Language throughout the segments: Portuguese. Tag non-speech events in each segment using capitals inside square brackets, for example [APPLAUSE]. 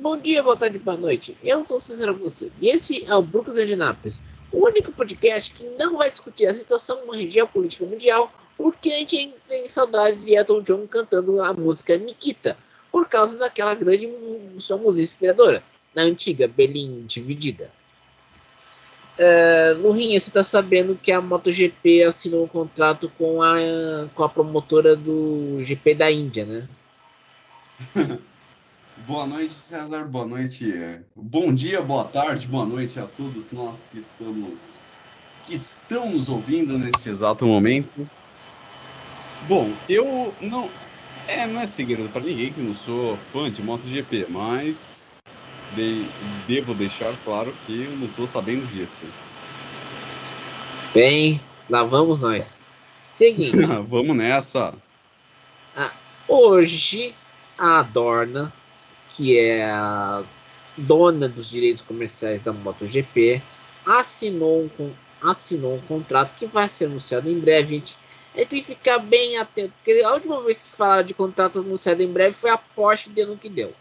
Bom dia, boa tarde, boa noite. Eu sou o César Augusto e esse é o Brooklyn de Nápoles, o único podcast que não vai discutir a situação geopolítica mundial porque a gente tem saudades de Elton John cantando a música Nikita por causa daquela grande sua música inspiradora, na antiga Berlim Dividida. Uh, Lurinha, você está sabendo que a MotoGP assinou um contrato com a, com a promotora do GP da Índia, né? [LAUGHS] boa noite, César. Boa noite. Bom dia, boa tarde, boa noite a todos nós que estamos que estão nos ouvindo neste exato momento. Bom, eu não é não é segredo para ninguém que não sou fã de MotoGP, mas de, devo deixar claro que eu não estou sabendo disso. Bem, lá vamos nós. Seguinte. [LAUGHS] vamos nessa. Ah, hoje, a Dorna, que é a dona dos direitos comerciais da MotoGP, assinou um, assinou um contrato que vai ser anunciado em breve. Gente. A gente tem que ficar bem atento, porque a última vez que falaram de contrato anunciado em breve foi a Porsche dando o que deu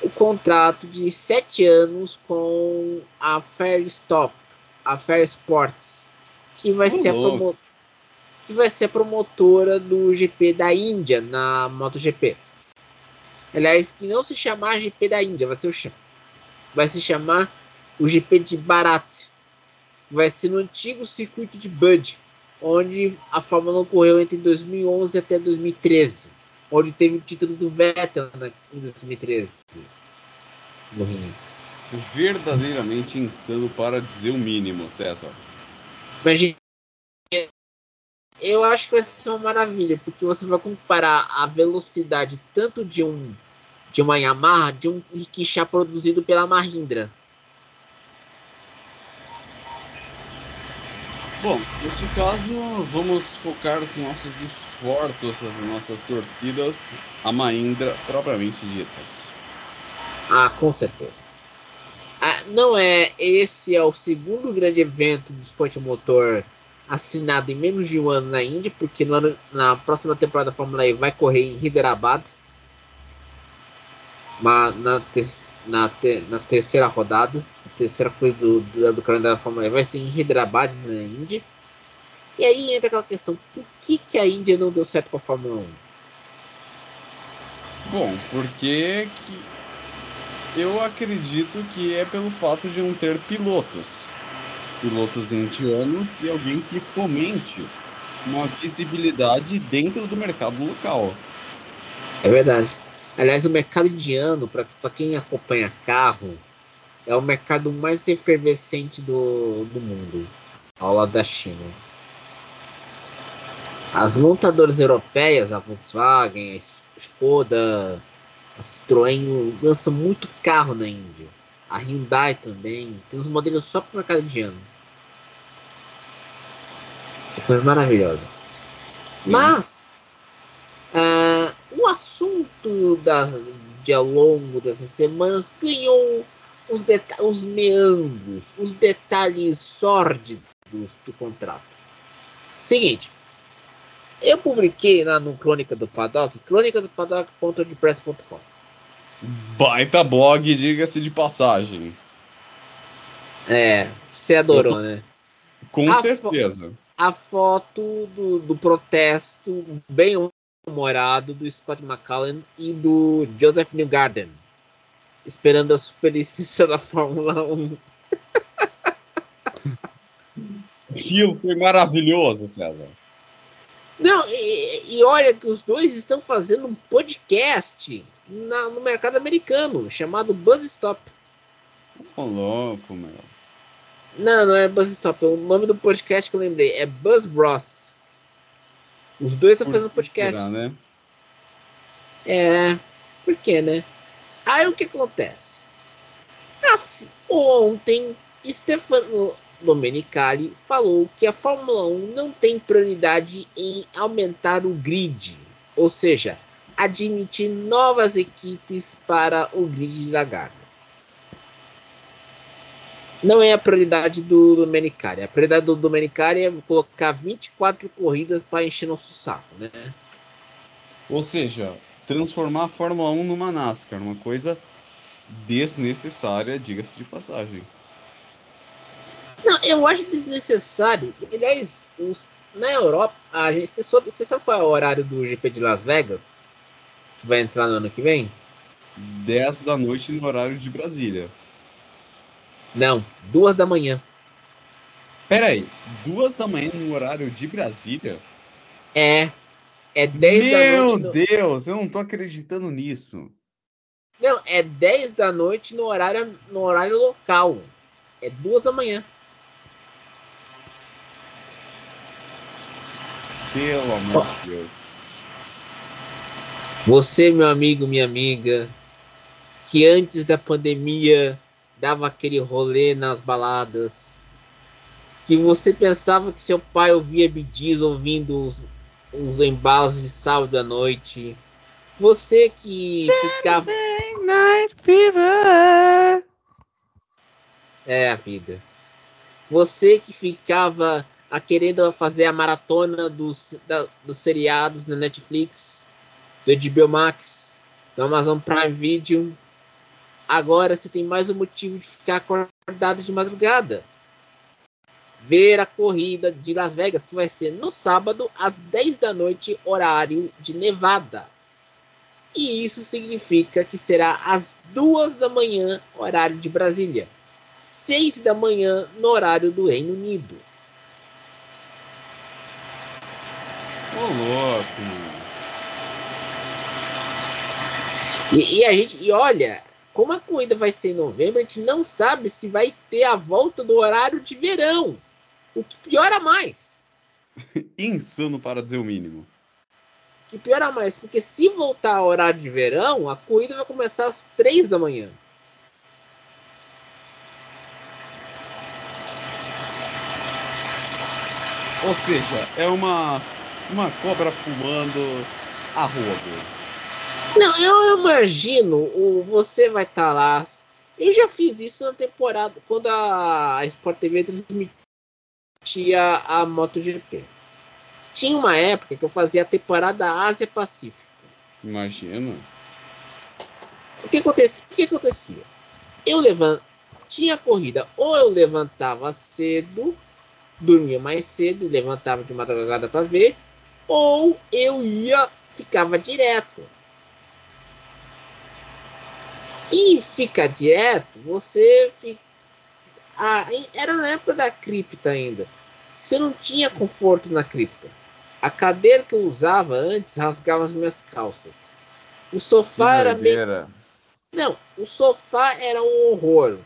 o contrato de sete anos com a Fair Stop, a Fair Sports, que vai ser a que vai ser a promotora do GP da Índia na MotoGP. Aliás, que não se chamar GP da Índia, vai ser o vai se chamar o GP de Bharat. Vai ser no antigo circuito de Bud, onde a Fórmula 1 correu entre 2011 até 2013 onde teve o título do Vettel em 2013. No Rio. Verdadeiramente insano para dizer o mínimo, César. Mas, eu acho que vai ser uma maravilha, porque você vai comparar a velocidade tanto de um de uma Yamaha de um rickshaw produzido pela Mahindra. Bom, neste caso, vamos focar os nossos esforços, as nossas torcidas, a Mahindra propriamente dita. Ah, com certeza. Ah, não é. Esse é o segundo grande evento do esporte motor assinado em menos de um ano na Índia, porque no, na próxima temporada da Fórmula E vai correr em Hyderabad. Na, te, na, te, na terceira rodada, a terceira coisa do, do, do calendário da Fórmula E vai ser em Hyderabad, na Índia. E aí entra aquela questão: por que, que a Índia não deu certo com a Fórmula 1? Bom, porque eu acredito que é pelo fato de não ter pilotos. Pilotos indianos e alguém que fomente uma visibilidade dentro do mercado local. É verdade. Aliás, o mercado indiano, para quem acompanha carro, é o mercado mais efervescente do, do mundo, ao lado da China. As montadoras europeias, a Volkswagen, a Skoda, a Citroën lança muito carro na Índia. A Hyundai também. Tem uns modelos só para o mercado indiano. Que coisa maravilhosa. Sim. Mas uh, o assunto da, de ao longo dessas semanas ganhou os, os meandros, os detalhes sórdidos do contrato. Seguinte, eu publiquei lá no Crônica do Paddock, crônica do paddock.wordpress.com. Baita blog, diga-se de passagem. É, você adorou, né? Com a certeza. Fo a foto do, do protesto bem humorado do Scott McCallum e do Joseph Newgarden, esperando a superlicença [LAUGHS] da Fórmula 1. Aquilo foi maravilhoso, César. Não, e, e, olha que os dois estão fazendo um podcast na, no mercado americano chamado Buzzstop. Ô, louco, meu. Não, não é Buzzstop. O nome do podcast que eu lembrei é Buzz Bros. Os dois estão fazendo podcast. Será, né? É, por quê, né? Aí o que acontece? Ah, ontem, Stefano Domenicali falou que a Fórmula 1 não tem prioridade em aumentar o grid, ou seja, admitir novas equipes para o grid de largada. Não é a prioridade do Domenicali. A prioridade do Domenicali é colocar 24 corridas para encher nosso saco, né? Ou seja, transformar a Fórmula 1 numa NASCAR, uma coisa desnecessária, diga-se de passagem. Não, eu acho desnecessário. Aliás, os, na Europa, a gente, você, soube, você sabe qual é o horário do GP de Las Vegas? Que vai entrar no ano que vem? 10 da noite no horário de Brasília. Não, duas da manhã. Pera aí, duas da manhã no horário de Brasília? É. É 10 Meu da noite. No... Deus, eu não tô acreditando nisso. Não, é 10 da noite no horário, no horário local. É duas da manhã. Pelo amor de Deus. Você, meu amigo, minha amiga, que antes da pandemia dava aquele rolê nas baladas, que você pensava que seu pai ouvia BDs ouvindo os, os embalos de sábado à noite, você que ficava. Night Fever. É a vida. Você que ficava a querendo fazer a maratona dos, da, dos seriados na Netflix, do HBO Max, do Amazon Prime Video. Agora você tem mais um motivo de ficar acordado de madrugada. Ver a corrida de Las Vegas, que vai ser no sábado, às 10 da noite, horário de Nevada. E isso significa que será às 2 da manhã, horário de Brasília. 6 da manhã, no horário do Reino Unido. Ô, louco. E, e, a gente, e olha, como a corrida vai ser em novembro, a gente não sabe se vai ter a volta do horário de verão. O que piora mais. [LAUGHS] Insano para dizer o mínimo. O que piora mais, porque se voltar ao horário de verão, a corrida vai começar às 3 da manhã. Ou seja, é uma uma cobra fumando a rodo. Não, eu imagino, o, você vai estar tá lá. Eu já fiz isso na temporada, quando a, Sport TV transmitia a MotoGP. Tinha uma época que eu fazia a temporada Ásia-Pacífico. Imagina. O que acontecia? O que acontecia? Eu levanto, tinha corrida, ou eu levantava cedo, dormia mais cedo e levantava de madrugada para ver, ou eu ia ficava direto. E ficar direto, você fica... ah, era na época da cripta ainda. Você não tinha conforto na cripta. A cadeira que eu usava antes rasgava as minhas calças. O sofá era meio. Não, o sofá era um horror.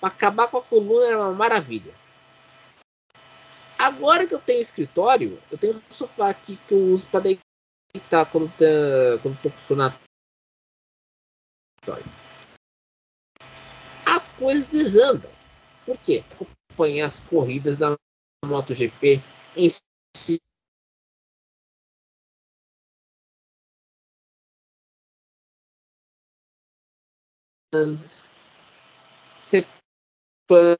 Para acabar com a coluna era uma maravilha. Agora que eu tenho escritório, eu tenho um sofá aqui que eu uso para deitar quando, tá, quando tô com. As coisas desandam. Por quê? Acompanhar as corridas da MotoGP em si. Sepang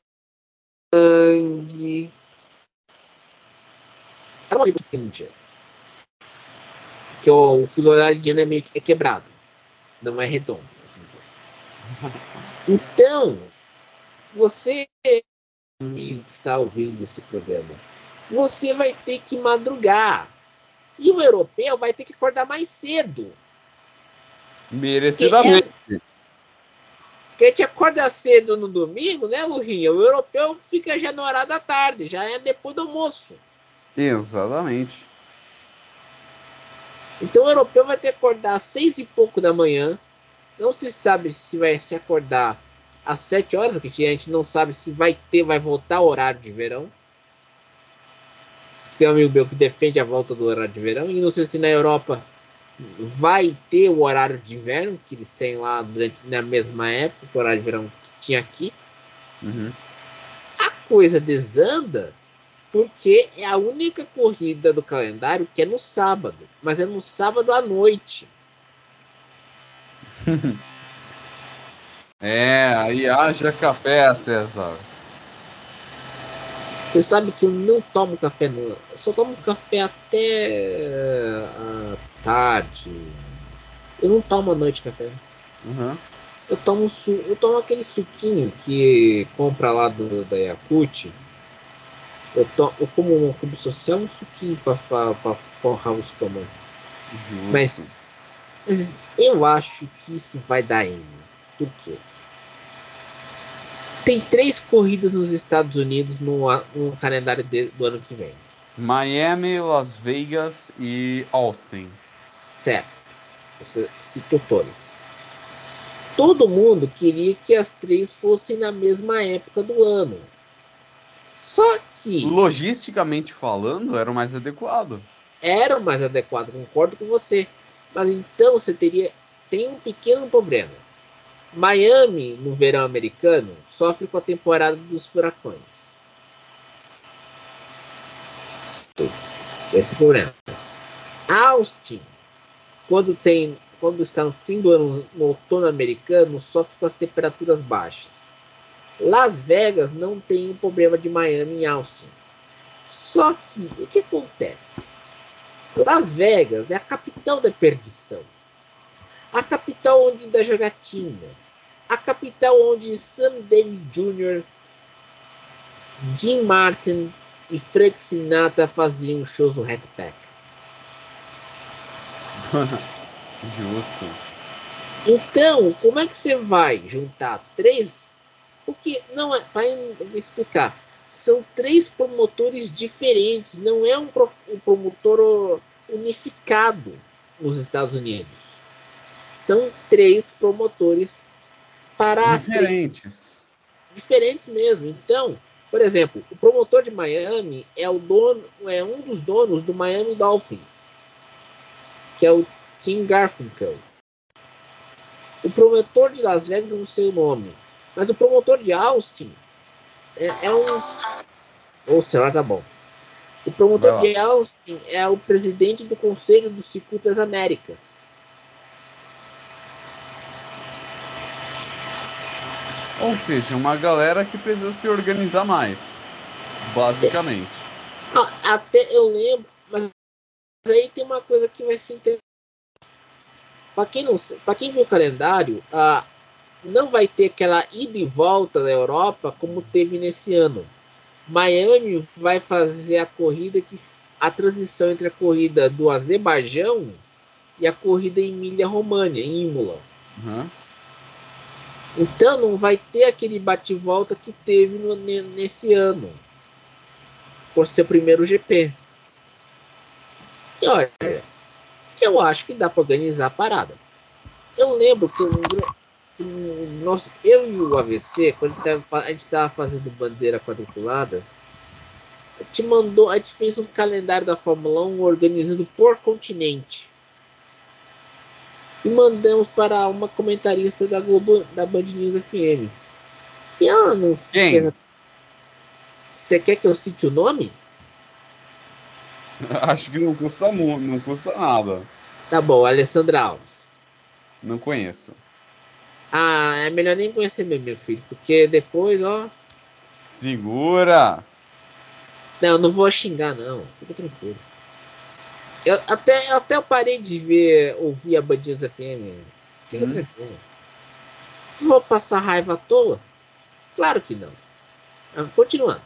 é uma Índia. Que o fuso horário indiano é meio que é quebrado. Não é redondo, assim dizer. [LAUGHS] Então, você que está ouvindo esse programa, você vai ter que madrugar. E o europeu vai ter que acordar mais cedo. Merecidamente. É, porque a gente acorda cedo no domingo, né, Lurinha? O europeu fica já no horário da tarde, já é depois do almoço. Exatamente. Então o europeu vai ter que acordar às seis e pouco da manhã. Não se sabe se vai se acordar às sete horas, porque a gente não sabe se vai ter, vai voltar o horário de verão. Tem um amigo meu que defende a volta do horário de verão. E não sei se na Europa vai ter o horário de inverno que eles têm lá durante na mesma época, o horário de verão que tinha aqui. Uhum. A coisa desanda porque é a única corrida do calendário que é no sábado, mas é no sábado à noite. [LAUGHS] é, aí haja café, César. Você sabe que eu não tomo café, no, eu só tomo café até a tarde. Eu não tomo à noite café. Uhum. Eu tomo su eu tomo aquele suquinho que compra lá do, da Yakut. Eu, to eu como um clube social um suquinho pra forrar o estômago. Justo. Mas, mas eu acho que isso vai dar em. Por quê? Tem três corridas nos Estados Unidos no, no calendário de, do ano que vem. Miami, Las Vegas e Austin. Certo. Você citou todas. Todo mundo queria que as três fossem na mesma época do ano. Só que. Logisticamente falando, era o mais adequado. Era o mais adequado, concordo com você. Mas então você teria. Tem um pequeno problema. Miami, no verão americano, sofre com a temporada dos furacões. Esse é problema. Austin, quando tem, quando está no fim do ano, no outono americano, sofre com as temperaturas baixas. Las Vegas não tem o um problema de Miami e Austin. Só que o que acontece? Las Vegas é a capital da perdição. A capital onde da jogatina. A capital onde Sam Davis Jr., Jim Martin e Frank Sinatra faziam shows no Hatpack. [LAUGHS] Justo. Então, como é que você vai juntar três? Porque não é para explicar. São três promotores diferentes. Não é um, um promotor unificado nos Estados Unidos. São três promotores para diferentes. Três, diferentes mesmo. Então, por exemplo, o promotor de Miami é o dono, é um dos donos do Miami Dolphins, que é o Tim Garfinkel. O promotor de Las Vegas não sei o nome, mas o promotor de Austin é, é um. Ou oh, será tá bom. O promotor de Austin é o presidente do Conselho do Circuito das Américas. Ou seja, uma galera que precisa se organizar mais, basicamente. É. Até eu lembro, mas aí tem uma coisa que vai ser interessante. Para quem não, para quem viu o calendário, ah, não vai ter aquela ida e volta da Europa como teve nesse ano. Miami vai fazer a corrida que a transição entre a corrida do Azerbaijão e a corrida em Emília-Romagna, em Imola. Uhum. Então não vai ter aquele bate-volta que teve no, nesse ano, por ser o primeiro GP. E olha, eu acho que dá para organizar a parada. Eu lembro que um, nosso, eu e o AVC, quando a gente estava fazendo bandeira quadriculada, a gente mandou, a gente fez um calendário da Fórmula 1 organizado por continente e mandamos para uma comentarista da Globo, da Band News FM. E ela não Quem? fez. Você quer que eu cite o nome? [LAUGHS] Acho que não custa muito, não custa nada. Tá bom, Alessandra Alves. Não conheço. Ah, é melhor nem conhecer mesmo, meu filho, porque depois, ó. Segura! Não, não vou xingar, não. Fica tranquilo. Eu, até, até eu parei de ver, ouvir a Bandidos FM. Fica hum. tranquilo. Vou passar raiva à toa? Claro que não. Ah, continuando.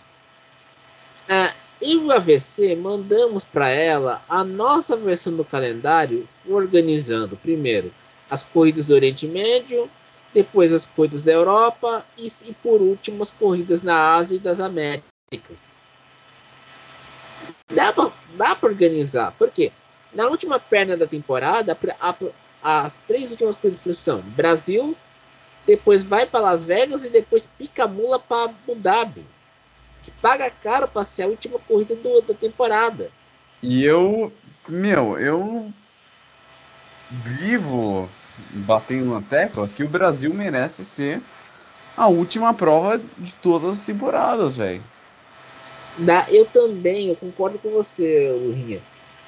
Ah, e o AVC mandamos para ela a nossa versão do calendário, organizando primeiro as corridas do Oriente Médio, depois as corridas da Europa e, e por último as corridas na Ásia e das Américas. Dá pra organizar. Por quê? Na última perna da temporada, a, a, as três últimas coisas são Brasil, depois vai para Las Vegas e depois pica a mula para Abu Dhabi. Que paga caro para ser a última corrida do, da temporada. E eu, meu, eu vivo batendo na tecla que o Brasil merece ser a última prova de todas as temporadas, velho. Eu também, eu concordo com você, Lurinha.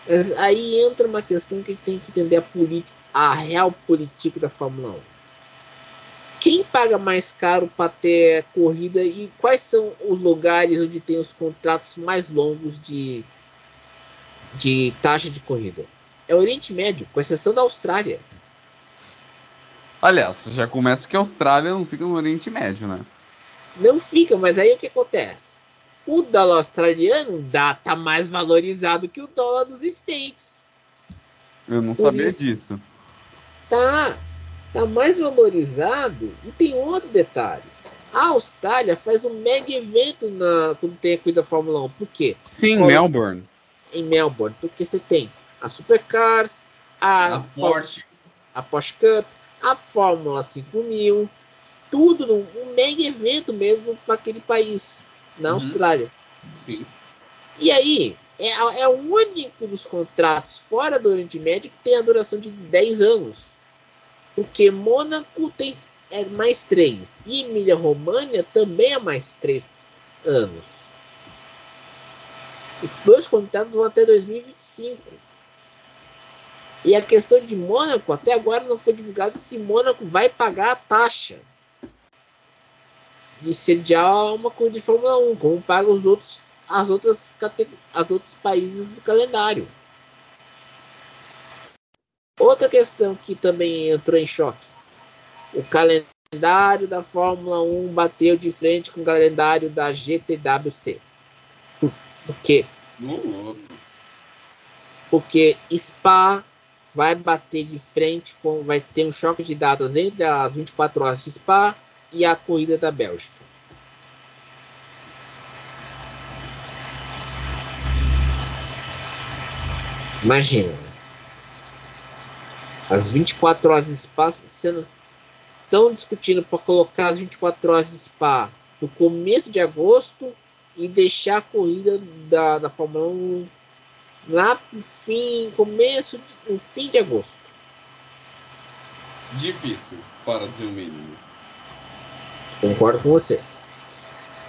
Mas aí entra uma questão que a gente tem que entender a a real política da Fórmula 1. Quem paga mais caro para ter corrida e quais são os lugares onde tem os contratos mais longos de, de taxa de corrida? É o Oriente Médio, com exceção da Austrália. Aliás, já começa que a Austrália não fica no Oriente Médio, né? Não fica, mas aí o que acontece? O dólar australiano dá, tá mais valorizado que o dólar dos States. Eu não Por sabia isso, disso. Tá, tá mais valorizado. E tem outro detalhe. A Austrália faz um mega evento na, quando tem a corrida da Fórmula 1. Por quê? Sim, em Melbourne. Em Melbourne. Porque você tem a Supercars, a, a Porsche, a Porsche Cup, a Fórmula 5000, tudo num um mega evento mesmo para aquele país, na uhum. Austrália. Sim. E aí, é, é o único dos contratos fora do Oriente Médio que tem a duração de 10 anos. Porque Mônaco tem é mais 3 e Emília România também é mais 3 anos. Os dois contratos vão até 2025. E a questão de Mônaco, até agora não foi divulgado se Mônaco vai pagar a taxa de sediar uma corrida de Fórmula 1, como pagam os outros, as outras as outros países do calendário. Outra questão que também entrou em choque: o calendário da Fórmula 1 bateu de frente com o calendário da GTWC. Por quê? Porque Spa vai bater de frente com. Vai ter um choque de datas entre as 24 horas de Spa e a corrida da Bélgica. Imagina. As 24 horas de Spa sendo. Estão discutindo para colocar as 24 horas de Spa no começo de agosto e deixar a corrida da, da Fórmula 1 lá pro fim, começo, o fim de agosto. Difícil, para dizer o mínimo. Concordo com você.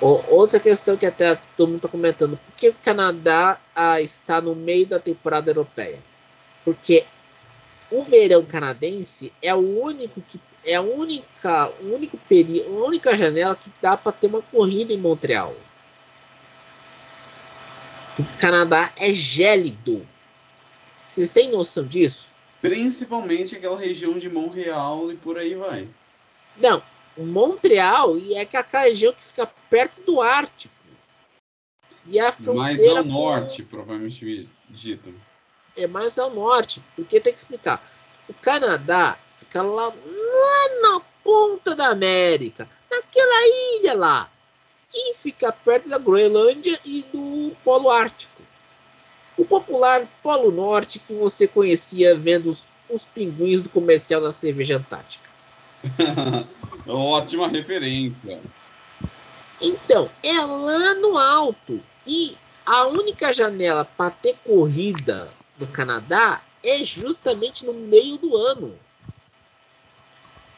O, outra questão que até todo mundo está comentando: por que o Canadá ah, está no meio da temporada europeia? Porque o verão canadense é o único que é a única, o único período, a única janela que dá para ter uma corrida em Montreal. O Canadá é gélido. Vocês têm noção disso? Principalmente aquela região de Montreal e por aí vai. Não, Montreal e é aquela região que fica perto do Ártico. E a fronteira mais ao norte, provavelmente dito. É mais ao norte, porque tem que explicar. O Canadá fica lá, lá na ponta da América, naquela ilha lá e fica perto da Groenlândia e do Polo Ártico. O popular Polo Norte que você conhecia vendo os, os pinguins do comercial da cerveja antártica. [LAUGHS] Ótima referência. Então, é lá no alto. E a única janela para ter corrida no Canadá é justamente no meio do ano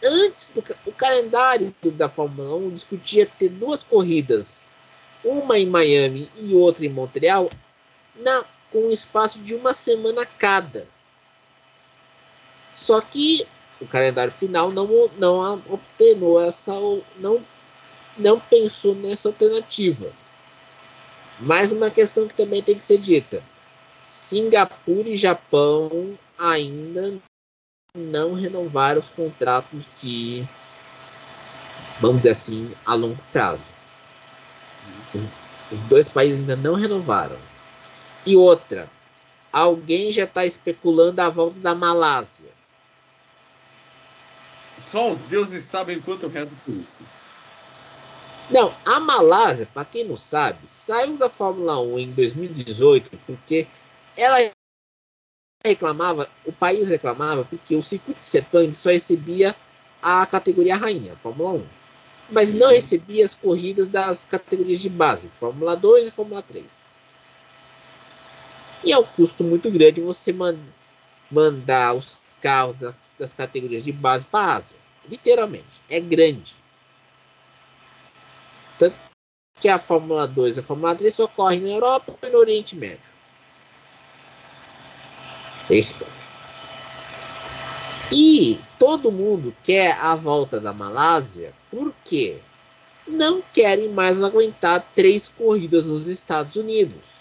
antes do o calendário da Fórmula 1 discutia ter duas corridas, uma em Miami e outra em Montreal, na, com um espaço de uma semana cada. Só que o calendário final não, não obtenou essa não não pensou nessa alternativa. Mais uma questão que também tem que ser dita: Singapura e Japão ainda não renovaram os contratos de, vamos dizer assim, a longo prazo. Os, os dois países ainda não renovaram. E outra, alguém já está especulando a volta da Malásia. Só os deuses sabem quanto eu rezo por isso. Não, a Malásia, para quem não sabe, saiu da Fórmula 1 em 2018 porque ela reclamava, o país reclamava porque o circuito de Sepang só recebia a categoria rainha, Fórmula 1. Mas não recebia as corridas das categorias de base, Fórmula 2 e Fórmula 3. E é um custo muito grande você man mandar os carros da, das categorias de base para a Ásia. Literalmente. É grande. Tanto que a Fórmula 2 e a Fórmula 3 só correm na Europa e no Oriente Médio. Esse E todo mundo quer a volta da Malásia porque não querem mais aguentar três corridas nos Estados Unidos.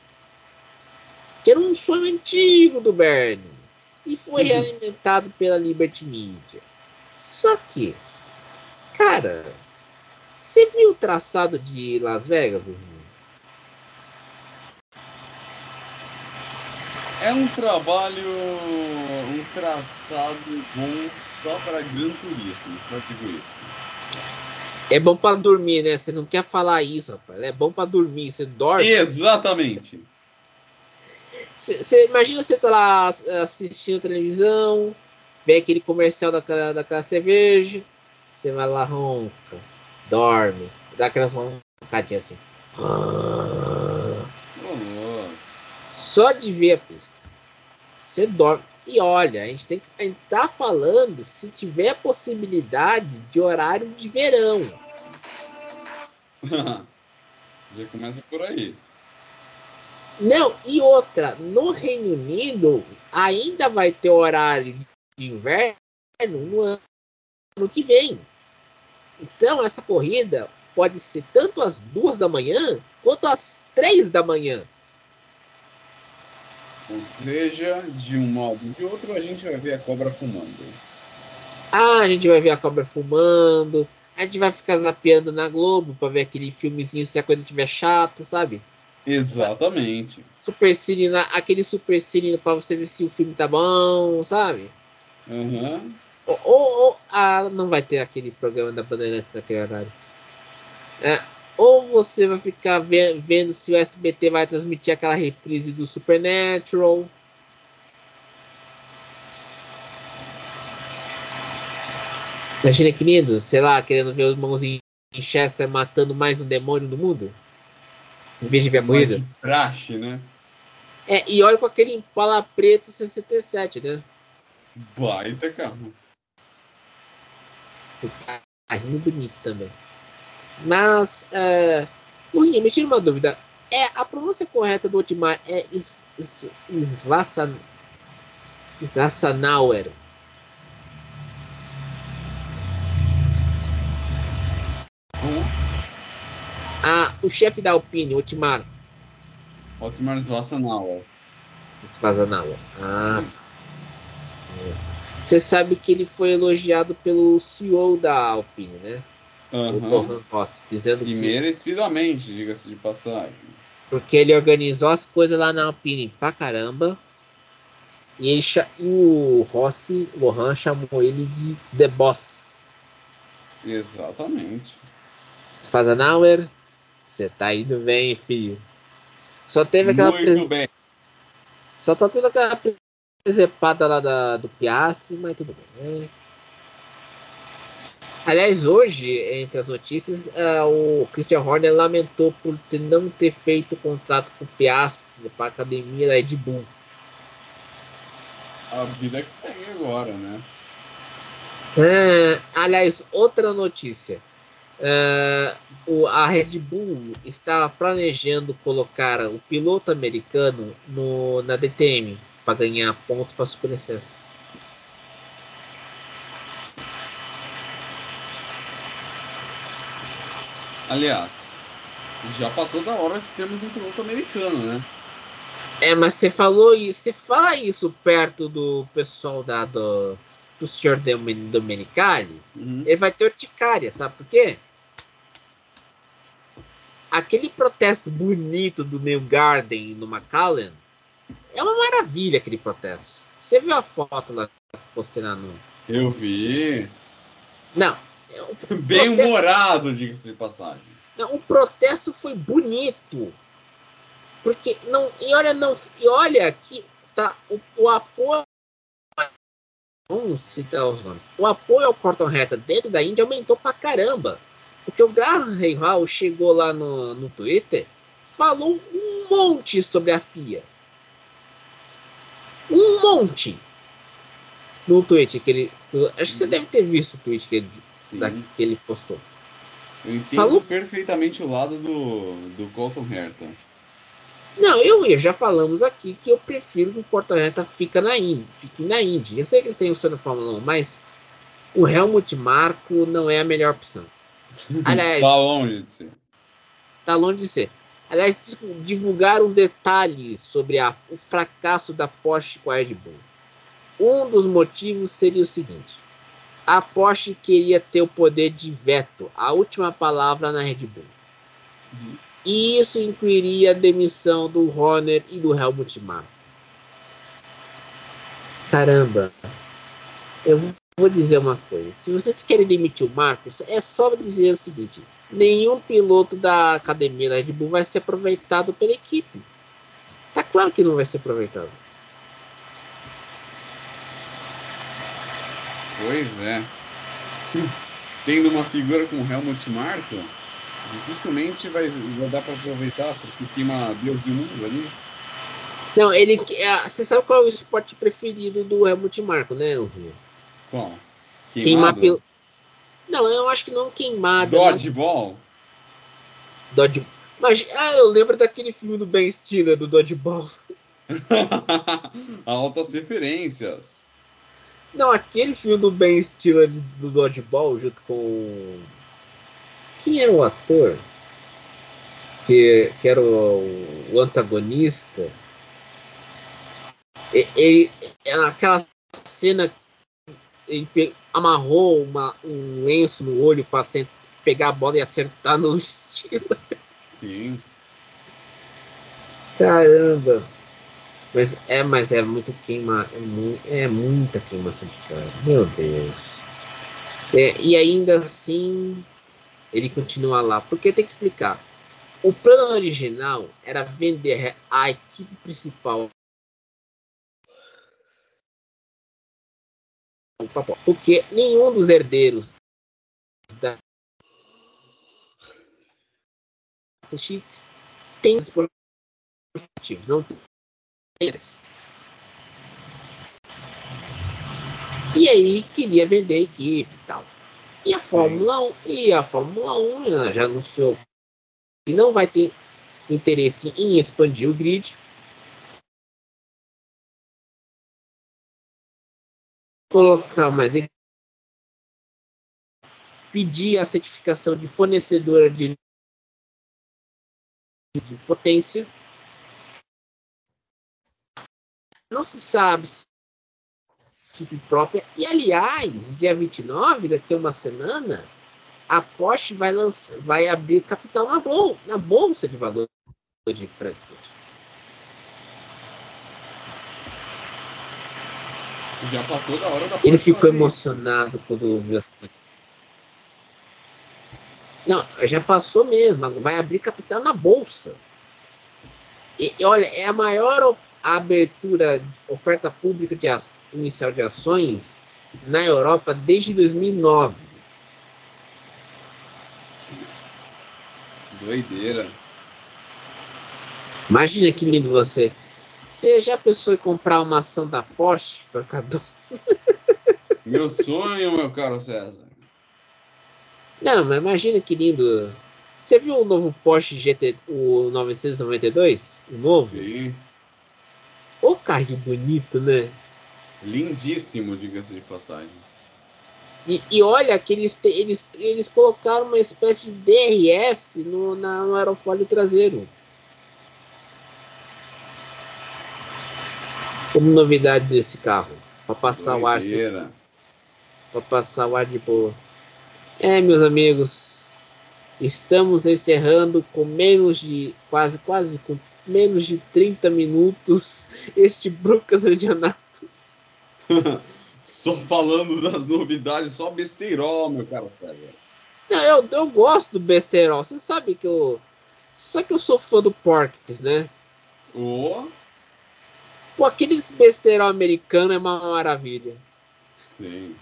Que era um sonho antigo do Bernie e foi uhum. realimentado pela Liberty Media. Só que, cara, você viu o traçado de Las Vegas? É um trabalho, um traçado bom só para Gran Turismo, só digo isso. É bom para dormir, né? Você não quer falar isso, rapaz. É bom para dormir, você dorme. Exatamente. Você imagina você tá lá assistindo televisão, vê aquele comercial daquela, daquela cerveja, você vai lá ronca, dorme, dá aquelas roncadinhas assim. Só de ver a pista. Você dorme. E olha, a gente tem que. A gente tá falando se tiver a possibilidade de horário de verão. [LAUGHS] Já começa por aí. Não, e outra, no Reino Unido ainda vai ter horário de inverno no ano que vem. Então essa corrida pode ser tanto às duas da manhã quanto às três da manhã. Ou seja, de um modo ou de outro, a gente vai ver a cobra fumando. Ah, a gente vai ver a cobra fumando. A gente vai ficar zapeando na Globo para ver aquele filmezinho se a coisa estiver chata, sabe? Exatamente. Super cine, aquele super cine para você ver se o filme tá bom, sabe? Uhum. Ou, ou, ou ah, não vai ter aquele programa da Bandeirantes naquele horário. É, ou você vai ficar ve vendo se o SBT vai transmitir aquela reprise do Supernatural. Imagina que lindo, sei lá, querendo ver os irmãos em Chester matando mais um demônio do mundo. Em vez de ver a corrida. De praxe, né? É, e olha com aquele Impala preto 67, né? Baita carro. O carrinho bonito também. Mas, uh, Lurinha, me tira uma dúvida. É, a pronúncia correta do Otmar é Svassanauer. Ah, o chefe da Alpine, Otmar. Otmar Svassanauer. Svassanauer. Ah. Você sabe que ele foi elogiado pelo CEO da Alpine, né? Uhum. Rossi, dizendo e que. merecidamente, diga-se de passagem. Porque ele organizou as coisas lá na Alpine pra caramba. E, ele, e o Rossi, o Lohan, chamou ele de The Boss. Exatamente. Fazenauer, você tá indo bem, filho. Só teve aquela. Muito pres... bem. Só tá tendo aquela presepada lá da, do Piastri, mas tudo bem. Né? Aliás, hoje, entre as notícias, uh, o Christian Horner lamentou por ter, não ter feito contrato com o Piastri para a academia da Red Bull. A vida que segue agora, né? Uh, aliás, outra notícia. Uh, o, a Red Bull está planejando colocar o piloto americano no, na DTM para ganhar pontos para superlicença. Aliás, já passou da hora de termos um piloto americano, né? É, mas você falou isso, você fala isso perto do pessoal da, do, do senhor Domenicali, uhum. ele vai ter urticária, sabe por quê? Aquele protesto bonito do New Garden no McAllen é uma maravilha aquele protesto. Você viu a foto lá que postei na no... Eu vi. Não, [LAUGHS] Bem protesto... humorado, diga-se de passagem. Não, o protesto foi bonito. Porque não. E olha, não. E olha que tá o, o apoio. Vamos citar os nomes. O apoio ao Porto Reta dentro da Índia aumentou pra caramba. Porque o Graham Hall chegou lá no, no Twitter, falou um monte sobre a FIA. Um monte. No tweet que ele. Acho que você deve ter visto o tweet que ele que ele postou. Eu entendo Falou... perfeitamente o lado do, do Colton Herta. Não, eu já falamos aqui que eu prefiro que o Colton Herta fique na Indy, fique na Indy. Eu sei que ele tem o sonho na Fórmula 1, mas o Helmut Marko não é a melhor opção. [LAUGHS] Aliás, tá longe de ser. Tá longe de ser. Aliás, divulgaram detalhes sobre a, o fracasso da Porsche com a Red Bull. Um dos motivos seria o seguinte: a Porsche queria ter o poder de veto, a última palavra na Red Bull. Uhum. E isso incluiria a demissão do Horner e do Helmut Marko. Caramba, eu vou dizer uma coisa. Se vocês querem demitir o Marcos, é só dizer o seguinte: nenhum piloto da academia da Red Bull vai ser aproveitado pela equipe. Tá claro que não vai ser aproveitado. Pois é. Tendo uma figura com Helmut Marko, dificilmente vai, vai dar para aproveitar, porque queima Deus e o mundo ali. Não, ele. É, você sabe qual é o esporte preferido do Helmut Marko, né, Rio? Qual? Queimar pelo. Não, eu acho que não queimada. Dodgeball? Mas... Dodge... Mas, ah, eu lembro daquele filme do Ben Stiller, do Dodgeball. [LAUGHS] Altas referências. Não, aquele filme do Ben Stiller do Dodgeball, junto com. Quem era o ator? Que, que era o, o antagonista. Ele, aquela cena ele amarrou uma, um lenço no olho para pegar a bola e acertar no [LAUGHS] estilo. Sim. Caramba. Mas é, mas é muito queima, é, mu é muita queimação de cara. Meu Deus. É, e ainda assim, ele continua lá. Porque tem que explicar. O plano original era vender a equipe principal porque nenhum dos herdeiros da Massachusetts tem esportivos, não tem eles. E aí queria vender a equipe e tal. E a Fórmula 1, e a Fórmula 1 já anunciou que não vai ter interesse em expandir o grid colocar mais pedir a certificação de fornecedora de, de potência. Não se sabe se equipe própria. E aliás, dia 29, daqui a uma semana, a Porsche vai, lançar, vai abrir capital na, bol na Bolsa de Valores de Frankfurt. Já passou da hora da Ele ficou emocionado quando viu essa. Não, já passou mesmo. Vai abrir capital na bolsa. E olha, é a maior abertura, oferta pública de inicial de ações na Europa desde 2009. Doideira. Imagina que lindo você você já pensou em comprar uma ação da Porsche um? [LAUGHS] Meu sonho, meu caro César. Não, mas imagina que lindo. Você viu o novo Porsche GT, o 992? O novo? Sim. O carro bonito, né? Lindíssimo, diga-se de passagem. E, e, olha que eles, eles, eles colocaram uma espécie de DRS no, na, no aerofólio traseiro. como novidade desse carro. Para passar Doideira. o ar. Para passar o ar de boa. É, meus amigos. Estamos encerrando com menos de. Quase, quase com menos de 30 minutos este Brucas de Anápolis. [LAUGHS] só falando das novidades, só besteirol, meu caro César. Não, eu, eu gosto do besteirol. Você sabe que eu. Sabe que eu sou fã do Porks, né? Oh. Pô, aqueles besteirão americano é uma maravilha. Sim.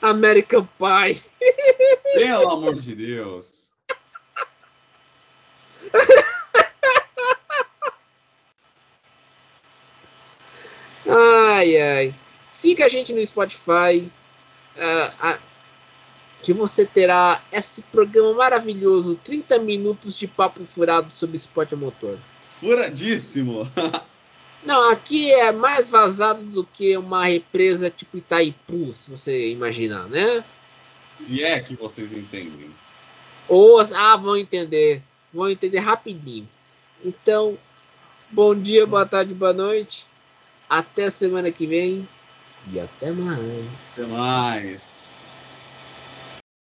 American Pie. [LAUGHS] Pelo amor de Deus. [LAUGHS] Ai, ai. Siga a gente no Spotify. Uh, que você terá esse programa maravilhoso 30 minutos de papo furado sobre esporte a motor. Furadíssimo! [LAUGHS] Não, aqui é mais vazado do que uma represa tipo Itaipu, se você imaginar, né? Se é que vocês entendem. Ou, ah, vão entender. Vão entender rapidinho. Então, bom dia, boa tarde, boa noite. Até semana que vem. E até mais. Até mais.